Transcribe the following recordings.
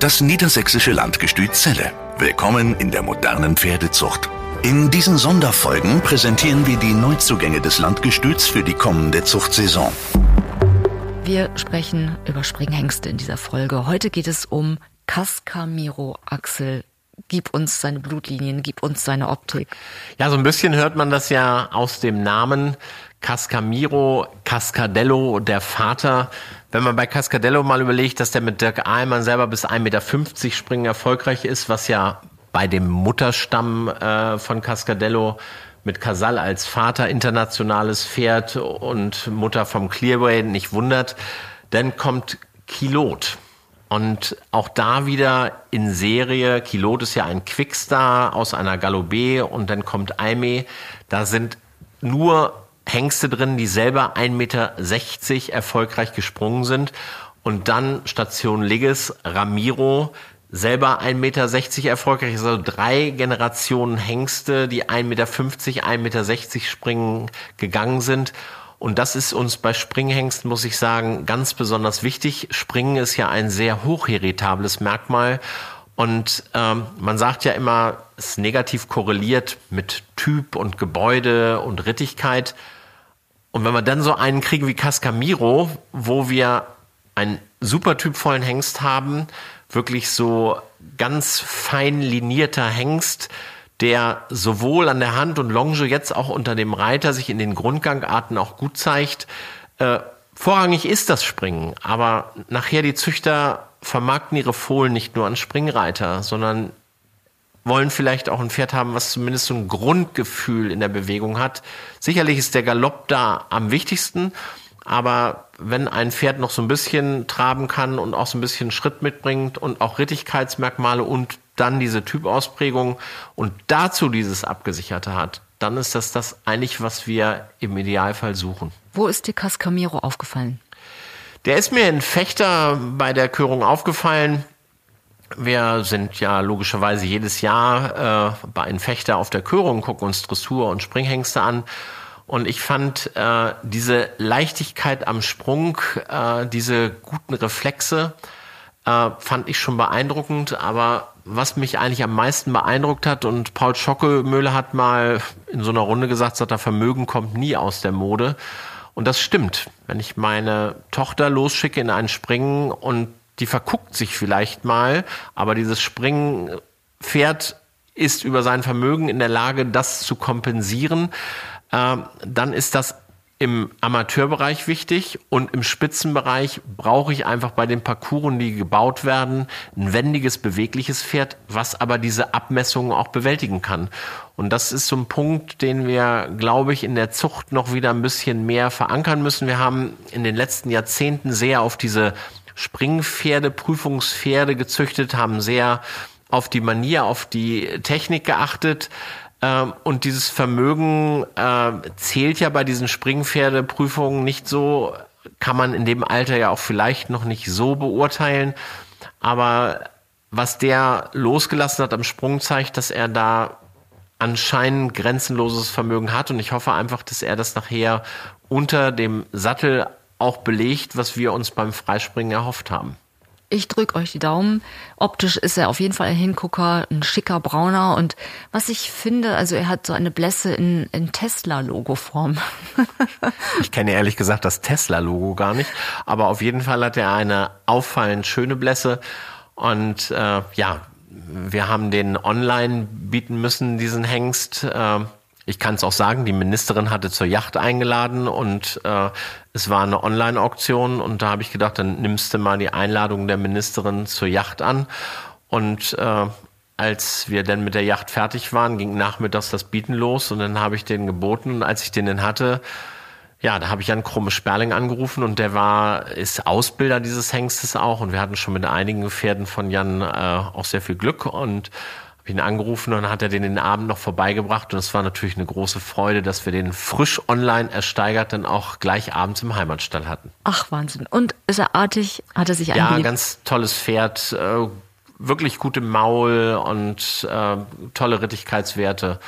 Das niedersächsische Landgestüt Celle. Willkommen in der modernen Pferdezucht. In diesen Sonderfolgen präsentieren wir die Neuzugänge des Landgestüts für die kommende Zuchtsaison. Wir sprechen über Springhengste in dieser Folge. Heute geht es um Cascamiro Axel. Gib uns seine Blutlinien, gib uns seine Optik. Ja, so ein bisschen hört man das ja aus dem Namen. Cascamiro, Cascadello, der Vater. Wenn man bei Cascadello mal überlegt, dass der mit Dirk Ahlmann selber bis 1,50 Meter springen erfolgreich ist, was ja bei dem Mutterstamm äh, von Cascadello mit Casal als Vater internationales Pferd und Mutter vom Clearway nicht wundert, dann kommt Kilot. Und auch da wieder in Serie, Kilot ist ja ein Quickstar aus einer Galopé und dann kommt Aime. Da sind nur Hengste drin, die selber 1,60 Meter erfolgreich gesprungen sind. Und dann Station Ligges, Ramiro, selber 1,60 Meter erfolgreich, also drei Generationen Hengste, die 1,50 Meter, 1,60 Meter springen gegangen sind. Und das ist uns bei Springhengsten, muss ich sagen, ganz besonders wichtig. Springen ist ja ein sehr hochheritables Merkmal. Und ähm, man sagt ja immer, es ist negativ korreliert mit Typ und Gebäude und Rittigkeit. Und wenn wir dann so einen kriegen wie Cascamiro, wo wir einen super typvollen Hengst haben, wirklich so ganz fein linierter Hengst, der sowohl an der Hand und Longe jetzt auch unter dem Reiter sich in den Grundgangarten auch gut zeigt. Äh, vorrangig ist das Springen, aber nachher die Züchter vermarkten ihre Fohlen nicht nur an Springreiter, sondern wollen vielleicht auch ein Pferd haben, was zumindest so ein Grundgefühl in der Bewegung hat. Sicherlich ist der Galopp da am wichtigsten, aber wenn ein Pferd noch so ein bisschen traben kann und auch so ein bisschen Schritt mitbringt und auch Rittigkeitsmerkmale und dann diese Typausprägung und dazu dieses Abgesicherte hat, dann ist das das eigentlich, was wir im Idealfall suchen. Wo ist dir Cascamiro aufgefallen? Der ist mir in Fechter bei der Körung aufgefallen. Wir sind ja logischerweise jedes Jahr äh, bei einem Fechter auf der Körung, gucken uns Dressur und Springhengste an. Und ich fand äh, diese Leichtigkeit am Sprung, äh, diese guten Reflexe, äh, fand ich schon beeindruckend. Aber was mich eigentlich am meisten beeindruckt hat, und Paul Schockemöhle hat mal in so einer Runde gesagt, sagt, er, Vermögen kommt nie aus der Mode. Und das stimmt. Wenn ich meine Tochter losschicke in ein Springen und die verguckt sich vielleicht mal, aber dieses Springpferd ist über sein Vermögen in der Lage, das zu kompensieren, äh, dann ist das im Amateurbereich wichtig und im Spitzenbereich brauche ich einfach bei den Parcours, die gebaut werden, ein wendiges, bewegliches Pferd, was aber diese Abmessungen auch bewältigen kann. Und das ist so ein Punkt, den wir, glaube ich, in der Zucht noch wieder ein bisschen mehr verankern müssen. Wir haben in den letzten Jahrzehnten sehr auf diese Springpferde, Prüfungspferde gezüchtet, haben sehr auf die Manier, auf die Technik geachtet. Ähm, und dieses Vermögen äh, zählt ja bei diesen Springpferdeprüfungen nicht so, kann man in dem Alter ja auch vielleicht noch nicht so beurteilen. Aber was der losgelassen hat am Sprung zeigt, dass er da anscheinend grenzenloses Vermögen hat. Und ich hoffe einfach, dass er das nachher unter dem Sattel auch belegt, was wir uns beim Freispringen erhofft haben. Ich drücke euch die Daumen. Optisch ist er auf jeden Fall ein Hingucker, ein schicker Brauner. Und was ich finde, also er hat so eine Blässe in, in Tesla-Logo-Form. ich kenne ehrlich gesagt das Tesla-Logo gar nicht. Aber auf jeden Fall hat er eine auffallend schöne Blässe. Und äh, ja, wir haben den online bieten müssen, diesen Hengst. Äh, ich kann es auch sagen, die Ministerin hatte zur Yacht eingeladen und äh, es war eine Online-Auktion und da habe ich gedacht, dann nimmst du mal die Einladung der Ministerin zur Yacht an. Und äh, als wir dann mit der Yacht fertig waren, ging nachmittags das Bieten los und dann habe ich den geboten und als ich den dann hatte, ja, da habe ich Jan Krumme Sperling angerufen und der war, ist Ausbilder dieses Hengstes auch und wir hatten schon mit einigen Pferden von Jan äh, auch sehr viel Glück und ihn angerufen und dann hat er den den Abend noch vorbeigebracht und es war natürlich eine große Freude, dass wir den frisch online ersteigert dann auch gleich abends im Heimatstall hatten. Ach Wahnsinn. Und ist er artig? Hat er sich Ja, ein ganz tolles Pferd, äh, wirklich gute Maul und äh, tolle Rittigkeitswerte.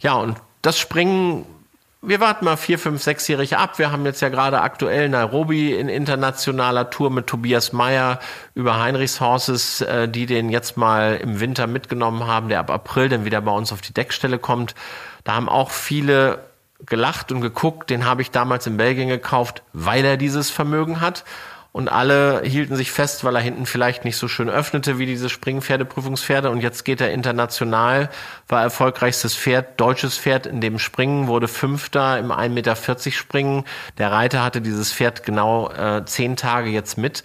Ja, und das Springen wir warten mal vier, fünf, sechsjährige ab. Wir haben jetzt ja gerade aktuell Nairobi in internationaler Tour mit Tobias Meyer über Heinrichs Horses, äh, die den jetzt mal im Winter mitgenommen haben, der ab April dann wieder bei uns auf die Deckstelle kommt. Da haben auch viele gelacht und geguckt. Den habe ich damals in Belgien gekauft, weil er dieses Vermögen hat und alle hielten sich fest, weil er hinten vielleicht nicht so schön öffnete wie diese Springpferdeprüfungspferde und jetzt geht er international, war erfolgreichstes Pferd, deutsches Pferd in dem Springen, wurde Fünfter im 1,40 Meter Springen. Der Reiter hatte dieses Pferd genau äh, zehn Tage jetzt mit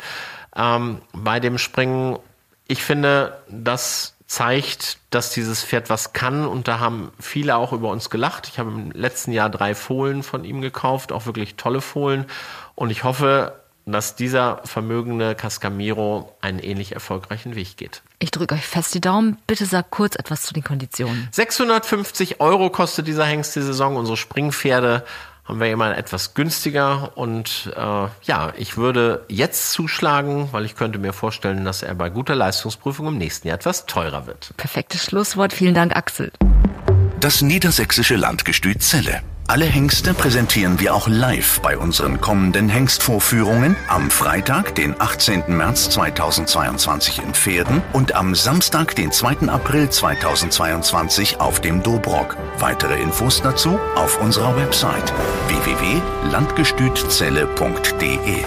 ähm, bei dem Springen. Ich finde, das zeigt, dass dieses Pferd was kann und da haben viele auch über uns gelacht. Ich habe im letzten Jahr drei Fohlen von ihm gekauft, auch wirklich tolle Fohlen und ich hoffe, dass dieser vermögende Cascamiro einen ähnlich erfolgreichen Weg geht. Ich drücke euch fest die Daumen. Bitte sag kurz etwas zu den Konditionen. 650 Euro kostet dieser Hengst die Saison. Unsere Springpferde haben wir immer etwas günstiger. Und äh, ja, ich würde jetzt zuschlagen, weil ich könnte mir vorstellen, dass er bei guter Leistungsprüfung im nächsten Jahr etwas teurer wird. Perfektes Schlusswort. Vielen Dank, Axel. Das niedersächsische Landgestüt Celle. Alle Hengste präsentieren wir auch live bei unseren kommenden Hengstvorführungen am Freitag, den 18. März 2022 in Pferden und am Samstag, den 2. April 2022 auf dem Dobrock. Weitere Infos dazu auf unserer Website www.landgestützelle.de.